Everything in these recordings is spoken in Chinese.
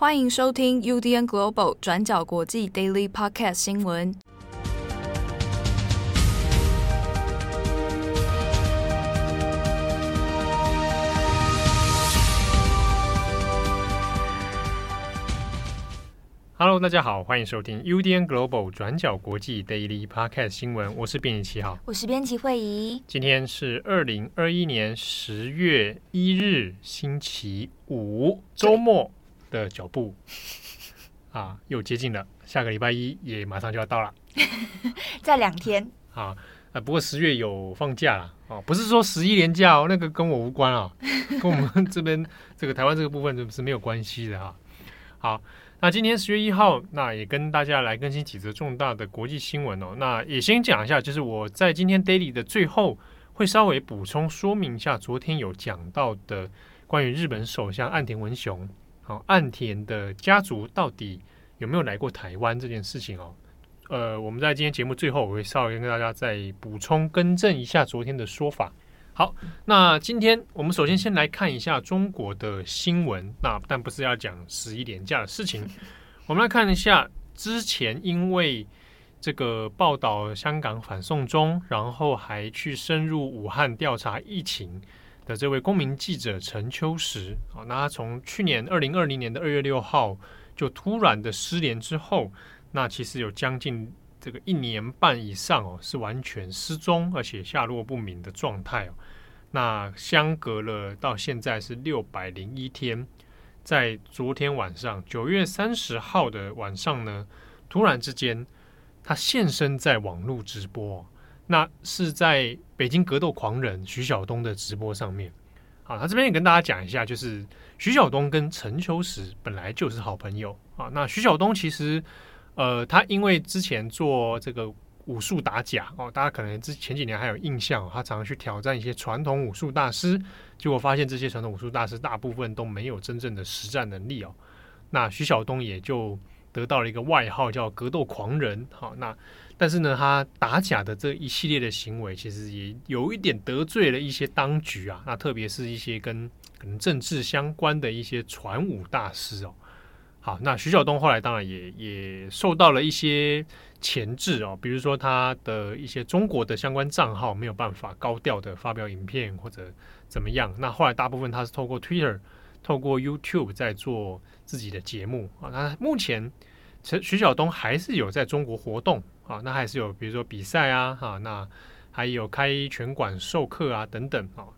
欢迎收听 UDN Global 转角国际 Daily Podcast 新闻。Hello，大家好，欢迎收听 UDN Global 转角国际 Daily Podcast 新闻。我是编辑七号，我是编辑惠仪。今天是二零二一年十月一日，星期五，周末。的脚步 啊，又接近了。下个礼拜一也马上就要到了，在两天啊。啊，不过十月有放假了哦，不是说十一连假哦，那个跟我无关啊，跟我们这边这个台湾这个部分是没有关系的哈。好，那今天十月一号，那也跟大家来更新几则重大的国际新闻哦。那也先讲一下，就是我在今天 daily 的最后会稍微补充说明一下，昨天有讲到的关于日本首相岸田文雄。好，岸田的家族到底有没有来过台湾这件事情哦？呃，我们在今天节目最后，我会稍微跟大家再补充更正一下昨天的说法。好，那今天我们首先先来看一下中国的新闻，那但不是要讲十一连假的事情。我们来看一下之前因为这个报道香港反送中，然后还去深入武汉调查疫情。的这位公民记者陈秋实啊，那他从去年二零二零年的二月六号就突然的失联之后，那其实有将近这个一年半以上哦，是完全失踪而且下落不明的状态哦。那相隔了到现在是六百零一天，在昨天晚上九月三十号的晚上呢，突然之间他现身在网络直播。那是在北京格斗狂人徐晓东的直播上面，好，他这边也跟大家讲一下，就是徐晓东跟陈秋实本来就是好朋友啊。那徐晓东其实，呃，他因为之前做这个武术打假哦，大家可能之前几年还有印象，他常常去挑战一些传统武术大师，结果发现这些传统武术大师大部分都没有真正的实战能力哦。那徐晓东也就得到了一个外号叫格斗狂人，好，那。但是呢，他打假的这一系列的行为，其实也有一点得罪了一些当局啊。那特别是一些跟可能政治相关的一些传武大师哦。好，那徐晓东后来当然也也受到了一些钳制哦，比如说他的一些中国的相关账号没有办法高调的发表影片或者怎么样。那后来大部分他是透过 Twitter、透过 YouTube 在做自己的节目啊。那目前徐徐晓东还是有在中国活动。啊，那还是有，比如说比赛啊，哈、那还有开拳馆授课啊，等等啊。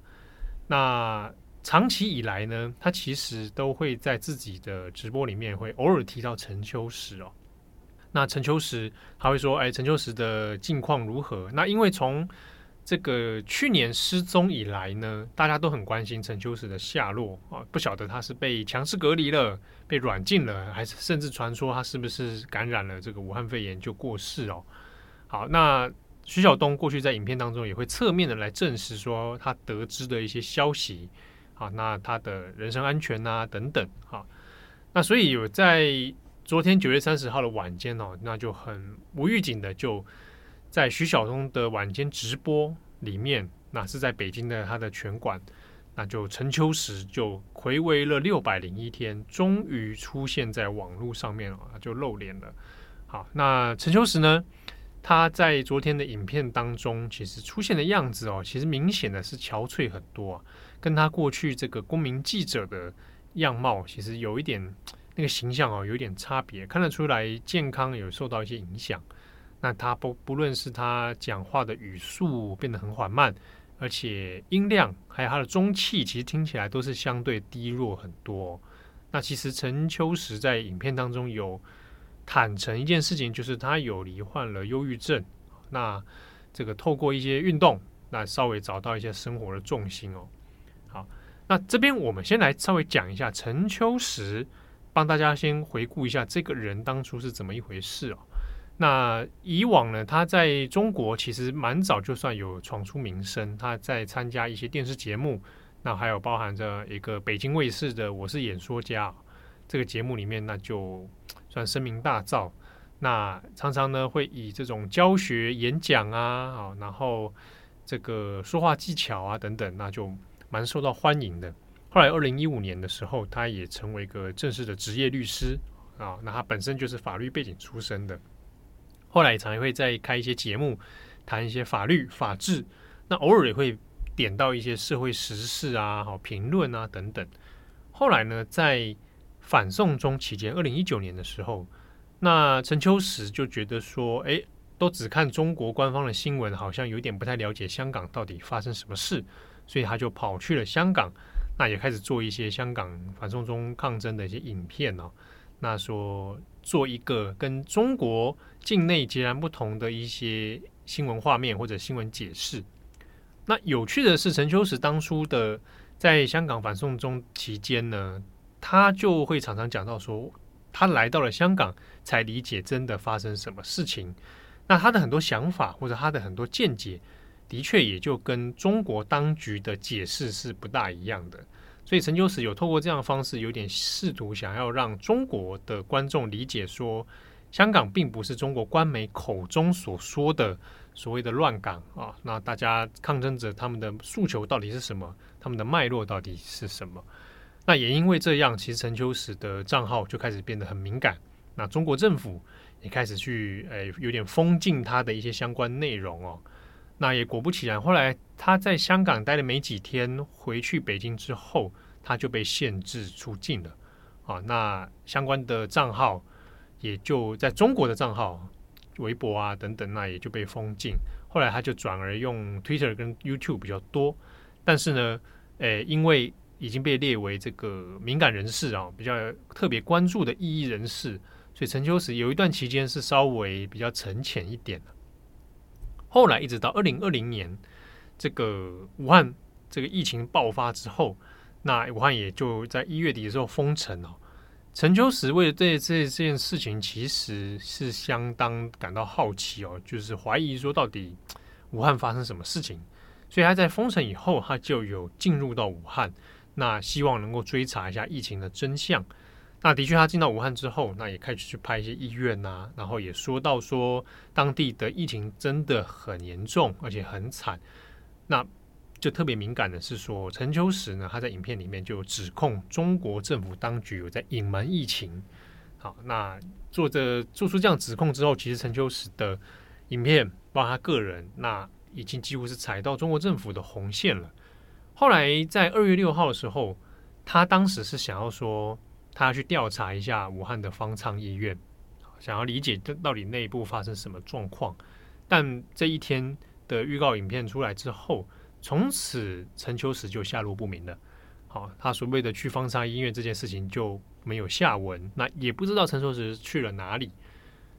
那长期以来呢，他其实都会在自己的直播里面会偶尔提到陈秋实哦。那陈秋实他会说，哎，陈秋实的近况如何？那因为从这个去年失踪以来呢，大家都很关心陈秋实的下落啊，不晓得他是被强制隔离了，被软禁了，还是甚至传说他是不是感染了这个武汉肺炎就过世哦？好，那徐晓东过去在影片当中也会侧面的来证实说他得知的一些消息，啊，那他的人身安全啊等等，好，那所以有在昨天九月三十号的晚间哦，那就很无预警的就。在徐晓东的晚间直播里面，那是在北京的他的拳馆，那就陈秋实就回违了六百零一天，终于出现在网络上面了，就露脸了。好，那陈秋实呢，他在昨天的影片当中，其实出现的样子哦，其实明显的是憔悴很多啊，跟他过去这个公民记者的样貌，其实有一点那个形象哦，有一点差别，看得出来健康有受到一些影响。那他不不论是他讲话的语速变得很缓慢，而且音量还有他的中气，其实听起来都是相对低弱很多。那其实陈秋实在影片当中有坦诚一件事情，就是他有罹患了忧郁症。那这个透过一些运动，那稍微找到一些生活的重心哦。好，那这边我们先来稍微讲一下陈秋实，帮大家先回顾一下这个人当初是怎么一回事哦。那以往呢，他在中国其实蛮早就算有闯出名声，他在参加一些电视节目，那还有包含着一个北京卫视的《我是演说家》这个节目里面，那就算声名大噪。那常常呢会以这种教学演讲啊，好，然后这个说话技巧啊等等，那就蛮受到欢迎的。后来二零一五年的时候，他也成为一个正式的职业律师啊。那他本身就是法律背景出身的，后来常会在开一些节目，谈一些法律法治。那偶尔也会点到一些社会时事啊、好评论啊等等。后来呢，在反送中期间，二零一九年的时候，那陈秋实就觉得说，哎，都只看中国官方的新闻，好像有点不太了解香港到底发生什么事，所以他就跑去了香港。那也开始做一些香港反送中抗争的一些影片哦。那说做一个跟中国境内截然不同的一些新闻画面或者新闻解释。那有趣的是，陈秋实当初的在香港反送中期间呢，他就会常常讲到说，他来到了香港才理解真的发生什么事情。那他的很多想法或者他的很多见解。的确，也就跟中国当局的解释是不大一样的，所以陈秋实有透过这样的方式，有点试图想要让中国的观众理解说，香港并不是中国官媒口中所说的所谓的乱港啊。那大家抗争者他们的诉求到底是什么？他们的脉络到底是什么？那也因为这样，其实陈秋实的账号就开始变得很敏感。那中国政府也开始去诶，有点封禁他的一些相关内容哦。那也果不其然，后来他在香港待了没几天，回去北京之后，他就被限制出境了。啊，那相关的账号也就在中国的账号、微博啊等等，那也就被封禁。后来他就转而用 Twitter 跟 YouTube 比较多。但是呢，诶，因为已经被列为这个敏感人士啊，比较特别关注的异议人士，所以陈秋实有一段期间是稍微比较沉潜一点的。后来一直到二零二零年，这个武汉这个疫情爆发之后，那武汉也就在一月底的时候封城了。陈秋实为了这这这件事情，其实是相当感到好奇哦，就是怀疑说到底武汉发生什么事情，所以他在封城以后，他就有进入到武汉，那希望能够追查一下疫情的真相。那的确，他进到武汉之后，那也开始去拍一些医院呐、啊，然后也说到说当地的疫情真的很严重，而且很惨。那就特别敏感的是说，陈秋实呢，他在影片里面就指控中国政府当局有在隐瞒疫情。好，那做着做出这样指控之后，其实陈秋实的影片，包括他个人，那已经几乎是踩到中国政府的红线了。后来在二月六号的时候，他当时是想要说。他要去调查一下武汉的方舱医院，想要理解这到底内部发生什么状况。但这一天的预告影片出来之后，从此陈秋实就下落不明了。好，他所谓的去方舱医院这件事情就没有下文，那也不知道陈秋实去了哪里。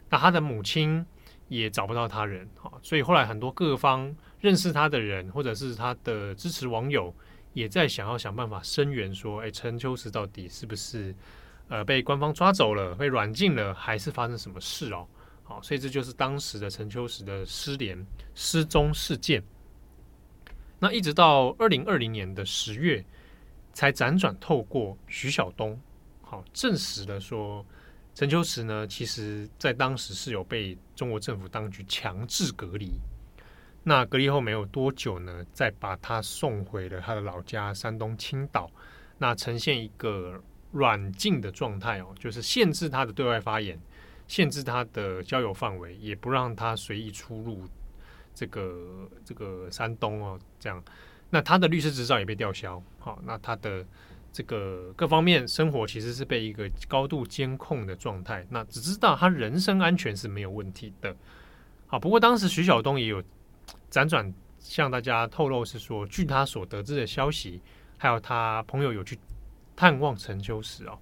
那他的母亲也找不到他人，好，所以后来很多各方认识他的人，或者是他的支持网友。也在想要想办法声援，说，哎，陈秋实到底是不是呃被官方抓走了，被软禁了，还是发生什么事哦？好，所以这就是当时的陈秋实的失联、失踪事件。那一直到二零二零年的十月，才辗转透过徐晓东，好证实了说，陈秋实呢，其实在当时是有被中国政府当局强制隔离。那隔离后没有多久呢，再把他送回了他的老家山东青岛，那呈现一个软禁的状态哦，就是限制他的对外发言，限制他的交友范围，也不让他随意出入这个这个山东哦，这样，那他的律师执照也被吊销，好，那他的这个各方面生活其实是被一个高度监控的状态，那只知道他人身安全是没有问题的，好，不过当时徐晓东也有。辗转向大家透露是说，据他所得知的消息，还有他朋友有去探望陈秋实哦，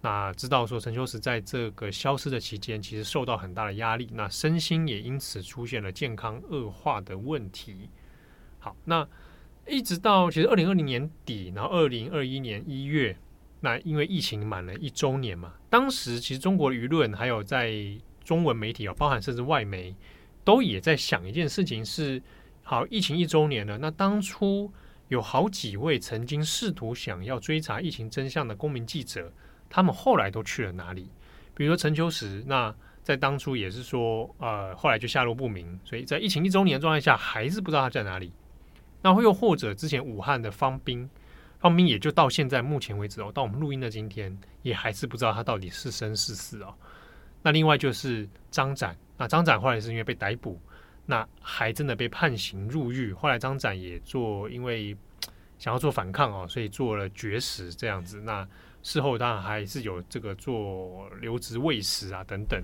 那知道说陈秋实在这个消失的期间，其实受到很大的压力，那身心也因此出现了健康恶化的问题。好，那一直到其实二零二零年底，然后二零二一年一月，那因为疫情满了一周年嘛，当时其实中国舆论还有在中文媒体啊，包含甚至外媒。都也在想一件事情是：好，疫情一周年了，那当初有好几位曾经试图想要追查疫情真相的公民记者，他们后来都去了哪里？比如说陈秋实，那在当初也是说，呃，后来就下落不明，所以在疫情一周年的状态下，还是不知道他在哪里。那又或者之前武汉的方斌，方斌也就到现在目前为止哦，到我们录音的今天，也还是不知道他到底是生是死哦。那另外就是张展，那张展后来是因为被逮捕，那还真的被判刑入狱。后来张展也做，因为想要做反抗哦，所以做了绝食这样子。那事后当然还是有这个做留职喂食啊等等。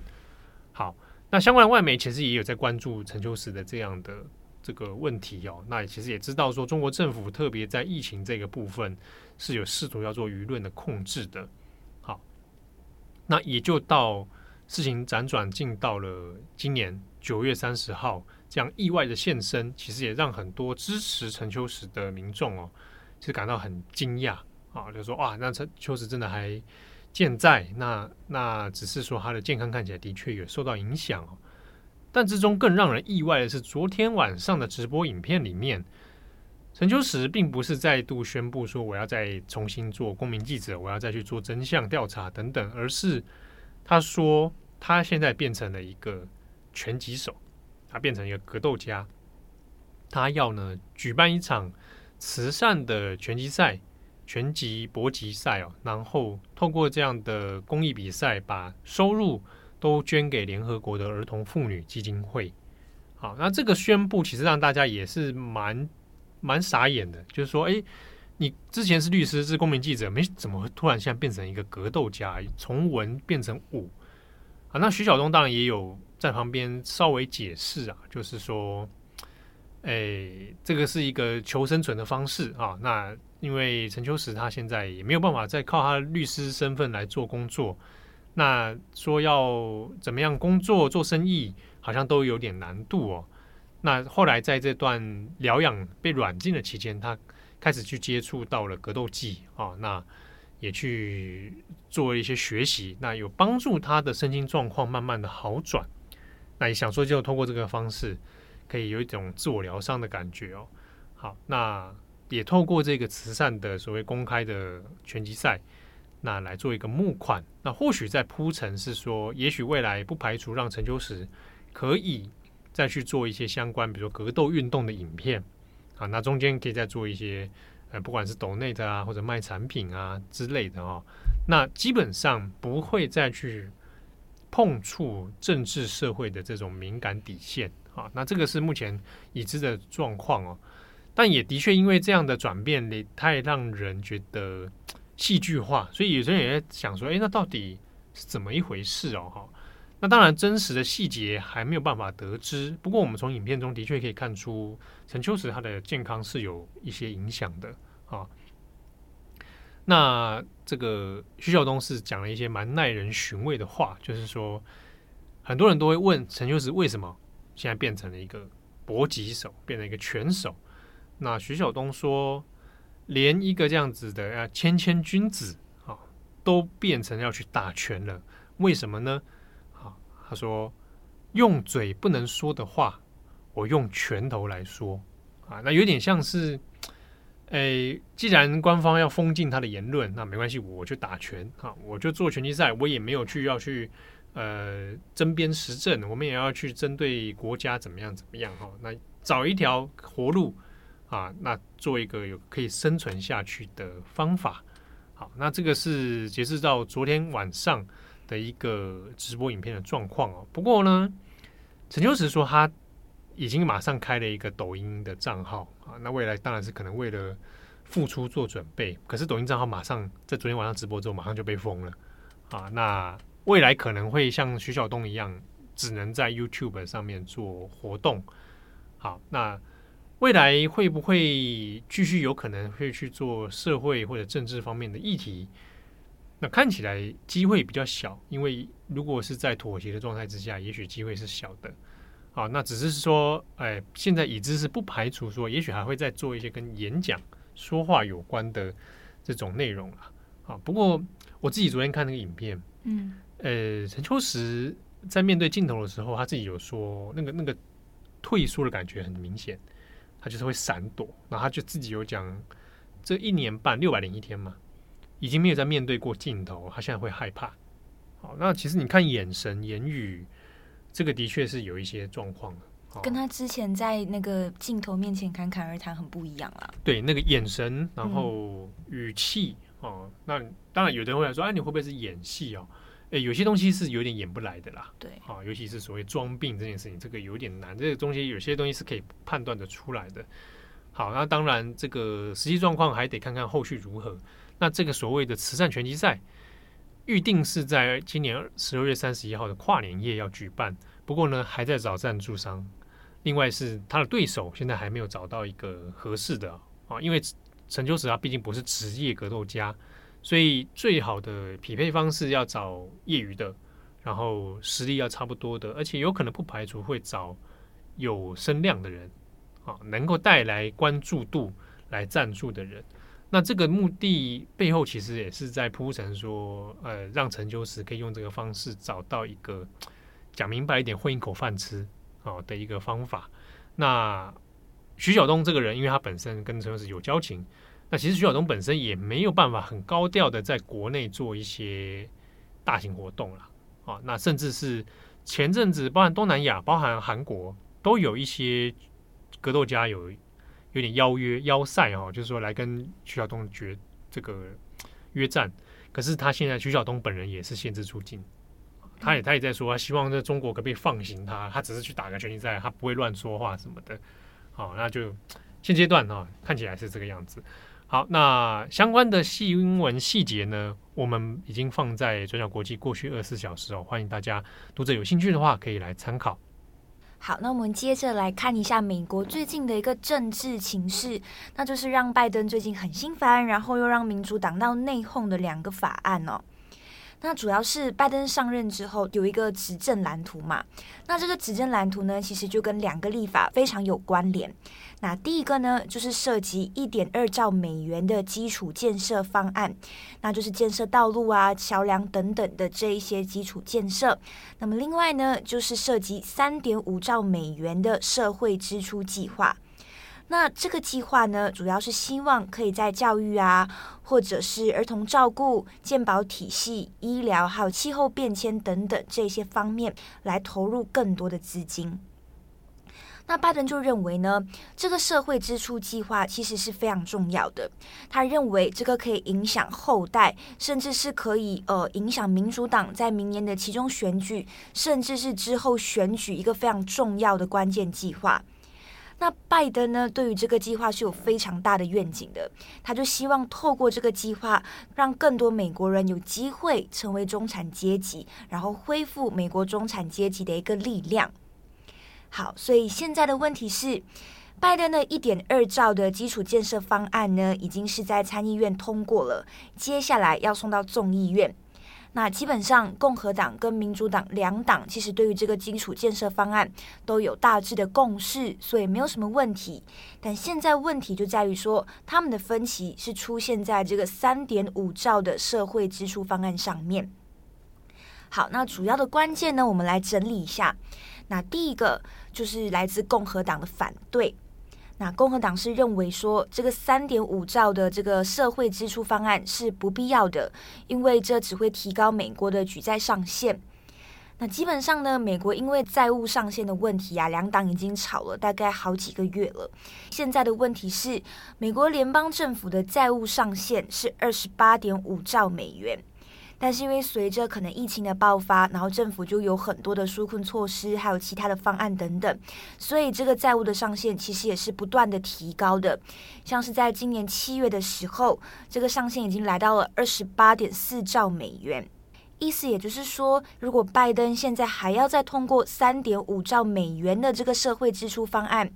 好，那相关的外媒其实也有在关注陈秋实的这样的。这个问题哦，那其实也知道说，中国政府特别在疫情这个部分是有试图要做舆论的控制的。好，那也就到事情辗转进到了今年九月三十号，这样意外的现身，其实也让很多支持陈秋实的民众哦，其实感到很惊讶啊，就说哇，那陈秋实真的还健在？那那只是说他的健康看起来的确有受到影响哦。但之中更让人意外的是，昨天晚上的直播影片里面，陈秋实并不是再度宣布说我要再重新做公民记者，我要再去做真相调查等等，而是他说他现在变成了一个拳击手，他变成一个格斗家，他要呢举办一场慈善的拳击赛、拳击搏击赛哦，然后透过这样的公益比赛，把收入。都捐给联合国的儿童妇女基金会。好，那这个宣布其实让大家也是蛮蛮傻眼的，就是说，哎，你之前是律师，是公民记者，没怎么会突然现在变成一个格斗家，从文变成武啊？那徐晓东当然也有在旁边稍微解释啊，就是说，哎，这个是一个求生存的方式啊。那因为陈秋实他现在也没有办法再靠他律师身份来做工作。那说要怎么样工作做生意，好像都有点难度哦。那后来在这段疗养被软禁的期间，他开始去接触到了格斗技啊，那也去做一些学习，那有帮助他的身心状况慢慢的好转。那也想说，就通过这个方式，可以有一种自我疗伤的感觉哦。好，那也透过这个慈善的所谓公开的拳击赛。那来做一个募款，那或许在铺陈是说，也许未来不排除让陈秋实可以再去做一些相关，比如说格斗运动的影片啊，那中间可以再做一些，呃，不管是抖内的啊，或者卖产品啊之类的哦。那基本上不会再去碰触政治社会的这种敏感底线啊。那这个是目前已知的状况哦，但也的确因为这样的转变，也太让人觉得。戏剧化，所以有些人也在想说：“诶，那到底是怎么一回事哦？”哈，那当然真实的细节还没有办法得知。不过，我们从影片中的确可以看出，陈秋实他的健康是有一些影响的啊。那这个徐晓东是讲了一些蛮耐人寻味的话，就是说，很多人都会问陈秋实为什么现在变成了一个搏击手，变成一个拳手。那徐晓东说。连一个这样子的啊，谦谦君子啊，都变成要去打拳了，为什么呢？啊，他说用嘴不能说的话，我用拳头来说啊，那有点像是，诶，既然官方要封禁他的言论，那没关系，我就打拳啊，我就做拳击赛，我也没有去要去呃针砭时政，我们也要去针对国家怎么样怎么样哈，那找一条活路。啊，那做一个有可以生存下去的方法。好，那这个是截至到昨天晚上的一个直播影片的状况哦。不过呢，陈秋实说他已经马上开了一个抖音的账号啊。那未来当然是可能为了复出做准备。可是抖音账号马上在昨天晚上直播之后马上就被封了啊。那未来可能会像徐晓东一样，只能在 YouTube 上面做活动。好，那。未来会不会继续有可能会去做社会或者政治方面的议题？那看起来机会比较小，因为如果是在妥协的状态之下，也许机会是小的。好，那只是说，哎，现在已知是不排除说，也许还会再做一些跟演讲、说话有关的这种内容了。啊，不过我自己昨天看那个影片，嗯，呃，陈秋实在面对镜头的时候，他自己有说，那个那个退缩的感觉很明显。他就是会闪躲，然后他就自己有讲，这一年半六百零一天嘛，已经没有在面对过镜头，他现在会害怕。好，那其实你看眼神、言语，这个的确是有一些状况的。跟他之前在那个镜头面前侃侃而谈很不一样啦。对，那个眼神，然后语气、嗯、哦，那当然有的人会来说，哎、啊，你会不会是演戏哦？哎，有些东西是有点演不来的啦。对，啊，尤其是所谓装病这件事情，这个有点难。这个东西有些东西是可以判断的出来的。好，那当然这个实际状况还得看看后续如何。那这个所谓的慈善拳击赛，预定是在今年十二月三十一号的跨年夜要举办，不过呢，还在找赞助商。另外是他的对手，现在还没有找到一个合适的啊，因为陈秋实他毕竟不是职业格斗家，所以最好的匹配方式要找业余的，然后实力要差不多的，而且有可能不排除会找有声量的人啊，能够带来关注度来赞助的人。那这个目的背后其实也是在铺陈说，呃，让陈秋实可以用这个方式找到一个讲明白一点混一口饭吃。哦的一个方法。那徐晓东这个人，因为他本身跟陈秋实有交情，那其实徐晓东本身也没有办法很高调的在国内做一些大型活动了。啊，那甚至是前阵子，包含东南亚、包含韩国，都有一些格斗家有有点邀约邀赛哦，就是说来跟徐晓东决这个约战。可是他现在徐晓东本人也是限制出境。他也他也在说，他希望在中国可不可以放行他，他只是去打个拳击赛，他不会乱说话什么的。好，那就现阶段哈，看起来是这个样子。好，那相关的新闻细节呢，我们已经放在转角国际过去二十四小时哦，欢迎大家读者有兴趣的话可以来参考。好，那我们接着来看一下美国最近的一个政治情势，那就是让拜登最近很心烦，然后又让民主党闹内讧的两个法案哦。那主要是拜登上任之后有一个执政蓝图嘛，那这个执政蓝图呢，其实就跟两个立法非常有关联。那第一个呢，就是涉及一点二兆美元的基础建设方案，那就是建设道路啊、桥梁等等的这一些基础建设。那么另外呢，就是涉及三点五兆美元的社会支出计划。那这个计划呢，主要是希望可以在教育啊，或者是儿童照顾、健保体系、医疗，还有气候变迁等等这些方面来投入更多的资金。那拜登就认为呢，这个社会支出计划其实是非常重要的。他认为这个可以影响后代，甚至是可以呃影响民主党在明年的其中选举，甚至是之后选举一个非常重要的关键计划。那拜登呢，对于这个计划是有非常大的愿景的，他就希望透过这个计划，让更多美国人有机会成为中产阶级，然后恢复美国中产阶级的一个力量。好，所以现在的问题是，拜登的一点二兆的基础建设方案呢，已经是在参议院通过了，接下来要送到众议院。那基本上，共和党跟民主党两党其实对于这个基础建设方案都有大致的共识，所以没有什么问题。但现在问题就在于说，他们的分歧是出现在这个三点五兆的社会支出方案上面。好，那主要的关键呢，我们来整理一下。那第一个就是来自共和党的反对。那共和党是认为说，这个三点五兆的这个社会支出方案是不必要的，因为这只会提高美国的举债上限。那基本上呢，美国因为债务上限的问题啊，两党已经吵了大概好几个月了。现在的问题是，美国联邦政府的债务上限是二十八点五兆美元。但是因为随着可能疫情的爆发，然后政府就有很多的纾困措施，还有其他的方案等等，所以这个债务的上限其实也是不断的提高的。像是在今年七月的时候，这个上限已经来到了二十八点四兆美元。意思也就是说，如果拜登现在还要再通过三点五兆美元的这个社会支出方案，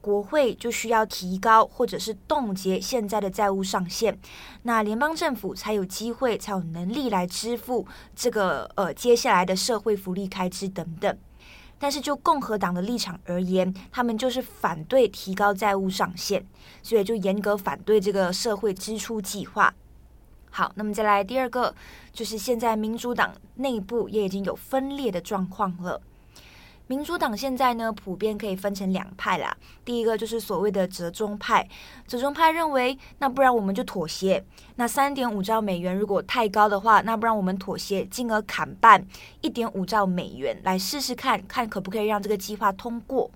国会就需要提高或者是冻结现在的债务上限，那联邦政府才有机会才有能力来支付这个呃接下来的社会福利开支等等。但是就共和党的立场而言，他们就是反对提高债务上限，所以就严格反对这个社会支出计划。好，那么再来第二个，就是现在民主党内部也已经有分裂的状况了。民主党现在呢，普遍可以分成两派啦。第一个就是所谓的折中派，折中派认为，那不然我们就妥协。那三点五兆美元如果太高的话，那不然我们妥协，进而砍半，一点五兆美元来试试看看可不可以让这个计划通过。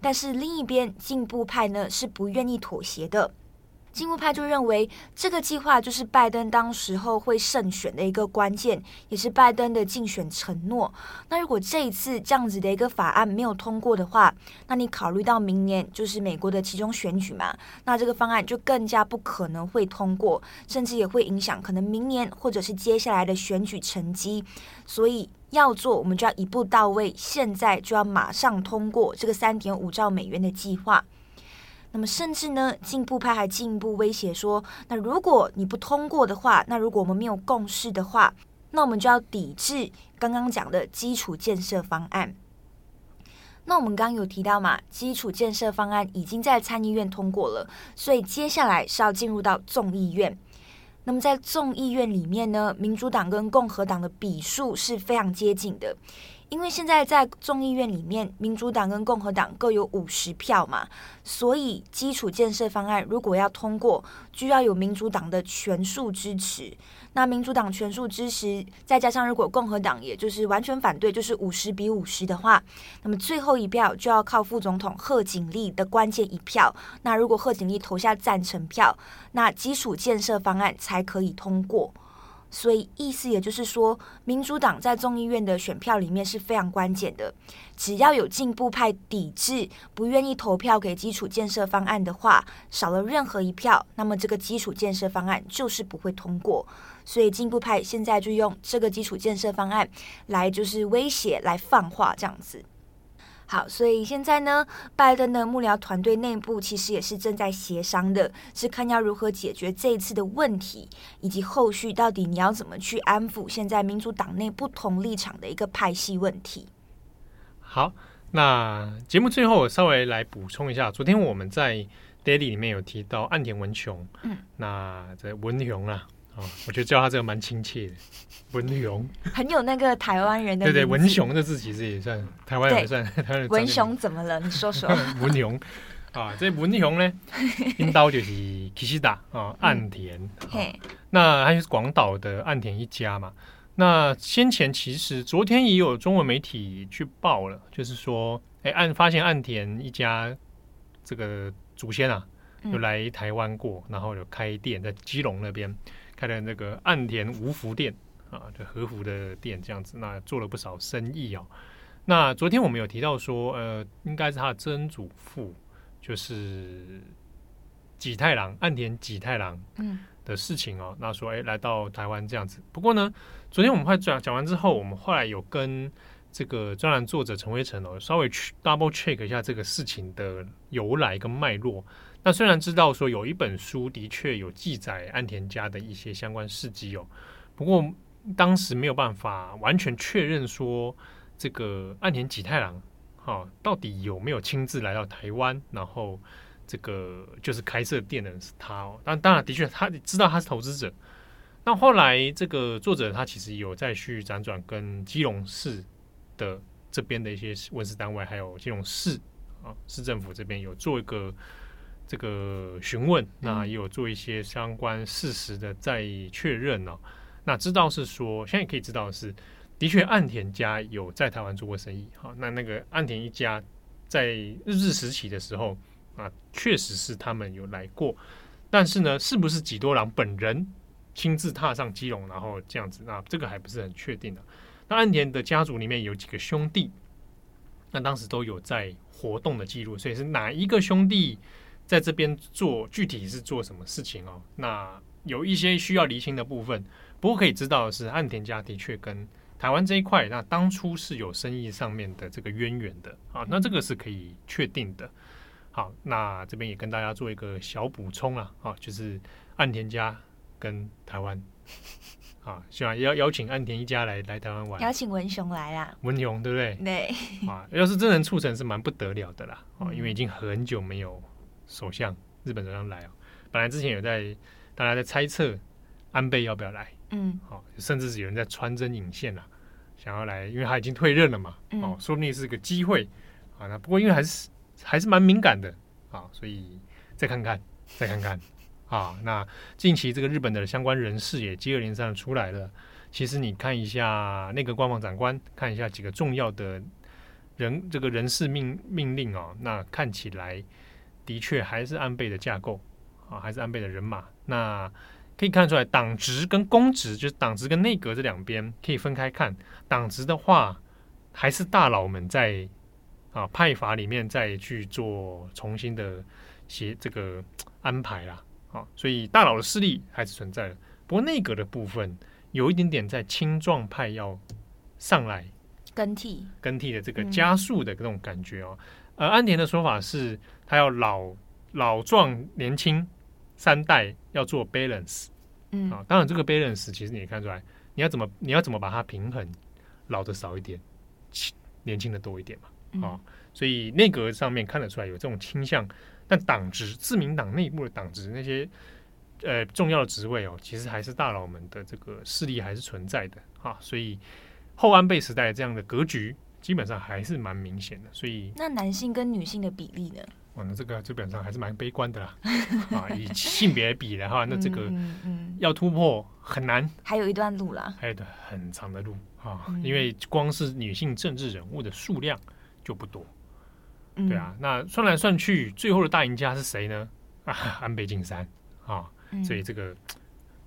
但是另一边进步派呢是不愿意妥协的。进步派就认为，这个计划就是拜登当时候会胜选的一个关键，也是拜登的竞选承诺。那如果这一次这样子的一个法案没有通过的话，那你考虑到明年就是美国的其中选举嘛，那这个方案就更加不可能会通过，甚至也会影响可能明年或者是接下来的选举成绩。所以要做，我们就要一步到位，现在就要马上通过这个三点五兆美元的计划。那么，甚至呢，进步派还进一步威胁说，那如果你不通过的话，那如果我们没有共识的话，那我们就要抵制刚刚讲的基础建设方案。那我们刚刚有提到嘛，基础建设方案已经在参议院通过了，所以接下来是要进入到众议院。那么在众议院里面呢，民主党跟共和党的比数是非常接近的。因为现在在众议院里面，民主党跟共和党各有五十票嘛，所以基础建设方案如果要通过，就要有民主党的全数支持。那民主党全数支持，再加上如果共和党也就是完全反对，就是五十比五十的话，那么最后一票就要靠副总统贺锦丽的关键一票。那如果贺锦丽投下赞成票，那基础建设方案才可以通过。所以意思也就是说，民主党在众议院的选票里面是非常关键的。只要有进步派抵制、不愿意投票给基础建设方案的话，少了任何一票，那么这个基础建设方案就是不会通过。所以进步派现在就用这个基础建设方案来就是威胁、来放话这样子。好，所以现在呢，拜登的幕僚团队内部其实也是正在协商的，是看要如何解决这一次的问题，以及后续到底你要怎么去安抚现在民主党内不同立场的一个派系问题。好，那节目最后我稍微来补充一下，昨天我们在 Daily 里面有提到岸田文雄，嗯，那这文雄啊。哦，我觉得叫他这个蛮亲切的，文雄，很有那个台湾人的对对，文雄的字其实也算台湾人也算台湾人。文雄怎么了？你说 说。文雄啊，这文雄呢，领导就是岸田啊，嗯、岸田。嘿，那还是广岛的岸田一家嘛。那先前其实昨天也有中文媒体去报了，就是说，哎，岸发现岸田一家这个祖先啊，有来台湾过，然后有开店在基隆那边。开了那个岸田无服店啊，就和服的店这样子，那做了不少生意哦。那昨天我们有提到说，呃，应该是他的曾祖父，就是几太郎岸田几太郎嗯的事情哦。嗯、那说，哎，来到台湾这样子。不过呢，昨天我们快讲讲完之后，我们后来有跟这个专栏作者陈辉成哦，稍微去 double check 一下这个事情的由来跟脉络。那虽然知道说有一本书的确有记载岸田家的一些相关事迹哦，不过当时没有办法完全确认说这个岸田吉太郎哈到底有没有亲自来到台湾，然后这个就是开设店的是他哦。但当然的确他知道他是投资者。那后来这个作者他其实有再去辗转跟基隆市的这边的一些文史单位，还有基隆市啊市政府这边有做一个。这个询问，那也有做一些相关事实的再确认哦。那知道是说，现在可以知道的是，的确岸田家有在台湾做过生意。好，那那个岸田一家在日治时期的时候啊，确实是他们有来过。但是呢，是不是几多郎本人亲自踏上基隆，然后这样子？那这个还不是很确定的。那岸田的家族里面有几个兄弟，那当时都有在活动的记录，所以是哪一个兄弟？在这边做具体是做什么事情哦？那有一些需要厘清的部分。不过可以知道的是，岸田家的确跟台湾这一块，那当初是有生意上面的这个渊源的啊。那这个是可以确定的。好，那这边也跟大家做一个小补充啊，啊，就是岸田家跟台湾啊，希望邀邀请岸田一家来来台湾玩，邀请文雄来啦，文雄对不对？对啊，要是真能促成，是蛮不得了的啦。啊，因为已经很久没有。首相，日本首相来哦。本来之前有在大家在猜测安倍要不要来，嗯，好，甚至是有人在穿针引线了，想要来，因为他已经退任了嘛，哦，说不定是个机会啊。那不过因为还是还是蛮敏感的啊，所以再看看，再看看啊。那近期这个日本的相关人士也接二连三的出来了。其实你看一下那个官方长官，看一下几个重要的人这个人事命命令哦，那看起来的确还是安倍的架构啊，还是安倍的人马。那可以看出来，党职跟公职，就是党职跟内阁这两边可以分开看。党职的话，还是大佬们在啊派阀里面再去做重新的协这个安排啦。啊，所以大佬的势力还是存在的。不过内阁的部分，有一点点在青壮派要上来更替更替的这个加速的这种感觉哦。而安田的说法是，他要老老壮年轻。三代要做 balance，嗯啊，当然这个 balance 其实你也看出来，你要怎么你要怎么把它平衡，老的少一点，年轻的多一点嘛，啊、嗯，所以内阁上面看得出来有这种倾向，但党职自民党内部的党职那些呃重要的职位哦，其实还是大佬们的这个势力还是存在的啊，所以后安倍时代这样的格局基本上还是蛮明显的，所以那男性跟女性的比例呢？哦，那这个基本上还是蛮悲观的啦，啊，以性别比的话，那这个要突破很难，还有一段路啦，还有的很长的路啊，因为光是女性政治人物的数量就不多，对啊，那算来算去，最后的大赢家是谁呢？啊，安倍晋三啊，所以这个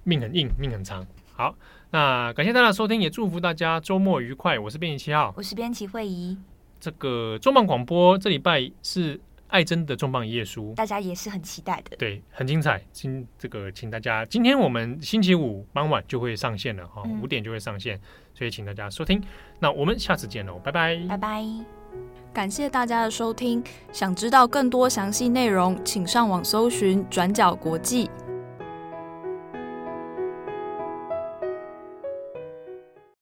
命很硬，命很长。好，那感谢大家收听，也祝福大家周末愉快。我是编辑七号，我是编辑慧仪，这个重磅广播这礼拜是。爱珍的重磅一页书，大家也是很期待的，对，很精彩。今这个，请大家，今天我们星期五傍晚就会上线了哈，五点就会上线，所以请大家收听。那我们下次见喽，拜拜，拜拜。感谢大家的收听，想知道更多详细内容，请上网搜寻转角国际。